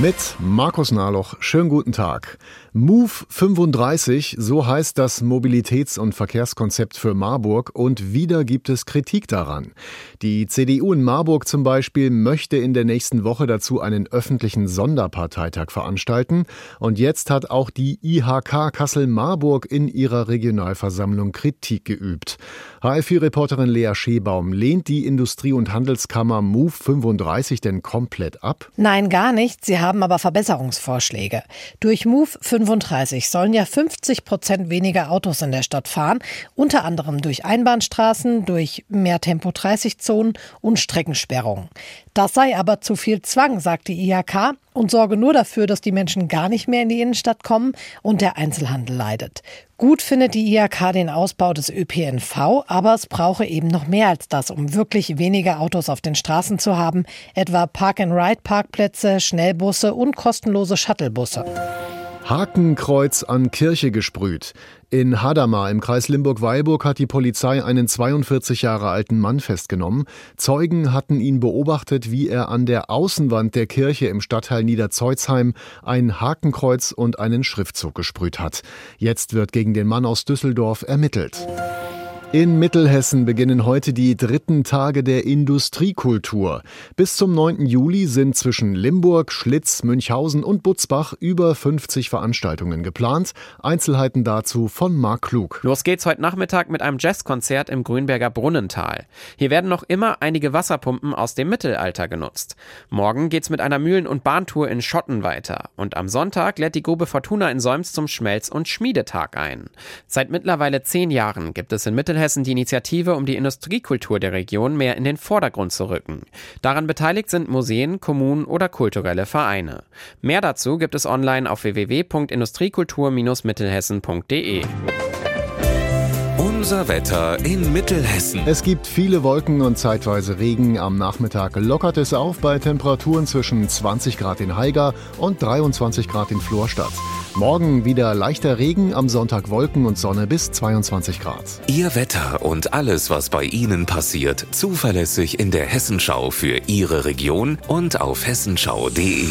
Mit Markus Nahloch. Schönen guten Tag. Move 35, so heißt das Mobilitäts- und Verkehrskonzept für Marburg und wieder gibt es Kritik daran. Die CDU in Marburg zum Beispiel möchte in der nächsten Woche dazu einen öffentlichen Sonderparteitag veranstalten und jetzt hat auch die IHK Kassel-Marburg in ihrer Regionalversammlung Kritik geübt. HF4-Reporterin Lea Schebaum lehnt die Industrie- und Handelskammer Move 35 denn komplett ab? Nein, gar nicht. Sie haben aber Verbesserungsvorschläge. Durch Move 35 sollen ja 50 Prozent weniger Autos in der Stadt fahren, unter anderem durch Einbahnstraßen, durch mehr Tempo-30-Zonen und Streckensperrungen. Das sei aber zu viel Zwang, sagt die IHK und sorge nur dafür, dass die Menschen gar nicht mehr in die Innenstadt kommen und der Einzelhandel leidet. Gut findet die IHK den Ausbau des ÖPNV, aber es brauche eben noch mehr als das, um wirklich weniger Autos auf den Straßen zu haben, etwa Park-and-Ride-Parkplätze, Schnellbusse und kostenlose Shuttlebusse. Hakenkreuz an Kirche gesprüht. In Hadamar im Kreis Limburg-Weilburg hat die Polizei einen 42 Jahre alten Mann festgenommen. Zeugen hatten ihn beobachtet, wie er an der Außenwand der Kirche im Stadtteil Niederzeuzheim ein Hakenkreuz und einen Schriftzug gesprüht hat. Jetzt wird gegen den Mann aus Düsseldorf ermittelt. In Mittelhessen beginnen heute die dritten Tage der Industriekultur. Bis zum 9. Juli sind zwischen Limburg, Schlitz, Münchhausen und Butzbach über 50 Veranstaltungen geplant. Einzelheiten dazu von Marc Klug. Los geht's heute Nachmittag mit einem Jazzkonzert im Grünberger Brunnental. Hier werden noch immer einige Wasserpumpen aus dem Mittelalter genutzt. Morgen geht's mit einer Mühlen- und Bahntour in Schotten weiter. Und am Sonntag lädt die Grube Fortuna in Solms zum Schmelz- und Schmiedetag ein. Seit mittlerweile zehn Jahren gibt es in Mittelhessen Mittelhessen die Initiative, um die Industriekultur der Region mehr in den Vordergrund zu rücken. Daran beteiligt sind Museen, Kommunen oder kulturelle Vereine. Mehr dazu gibt es online auf www.industriekultur-mittelhessen.de. Unser Wetter in Mittelhessen. Es gibt viele Wolken und zeitweise Regen. Am Nachmittag lockert es auf bei Temperaturen zwischen 20 Grad in Haiger und 23 Grad in Florstadt. Morgen wieder leichter Regen, am Sonntag Wolken und Sonne bis 22 Grad. Ihr Wetter und alles, was bei Ihnen passiert, zuverlässig in der Hessenschau für Ihre Region und auf hessenschau.de.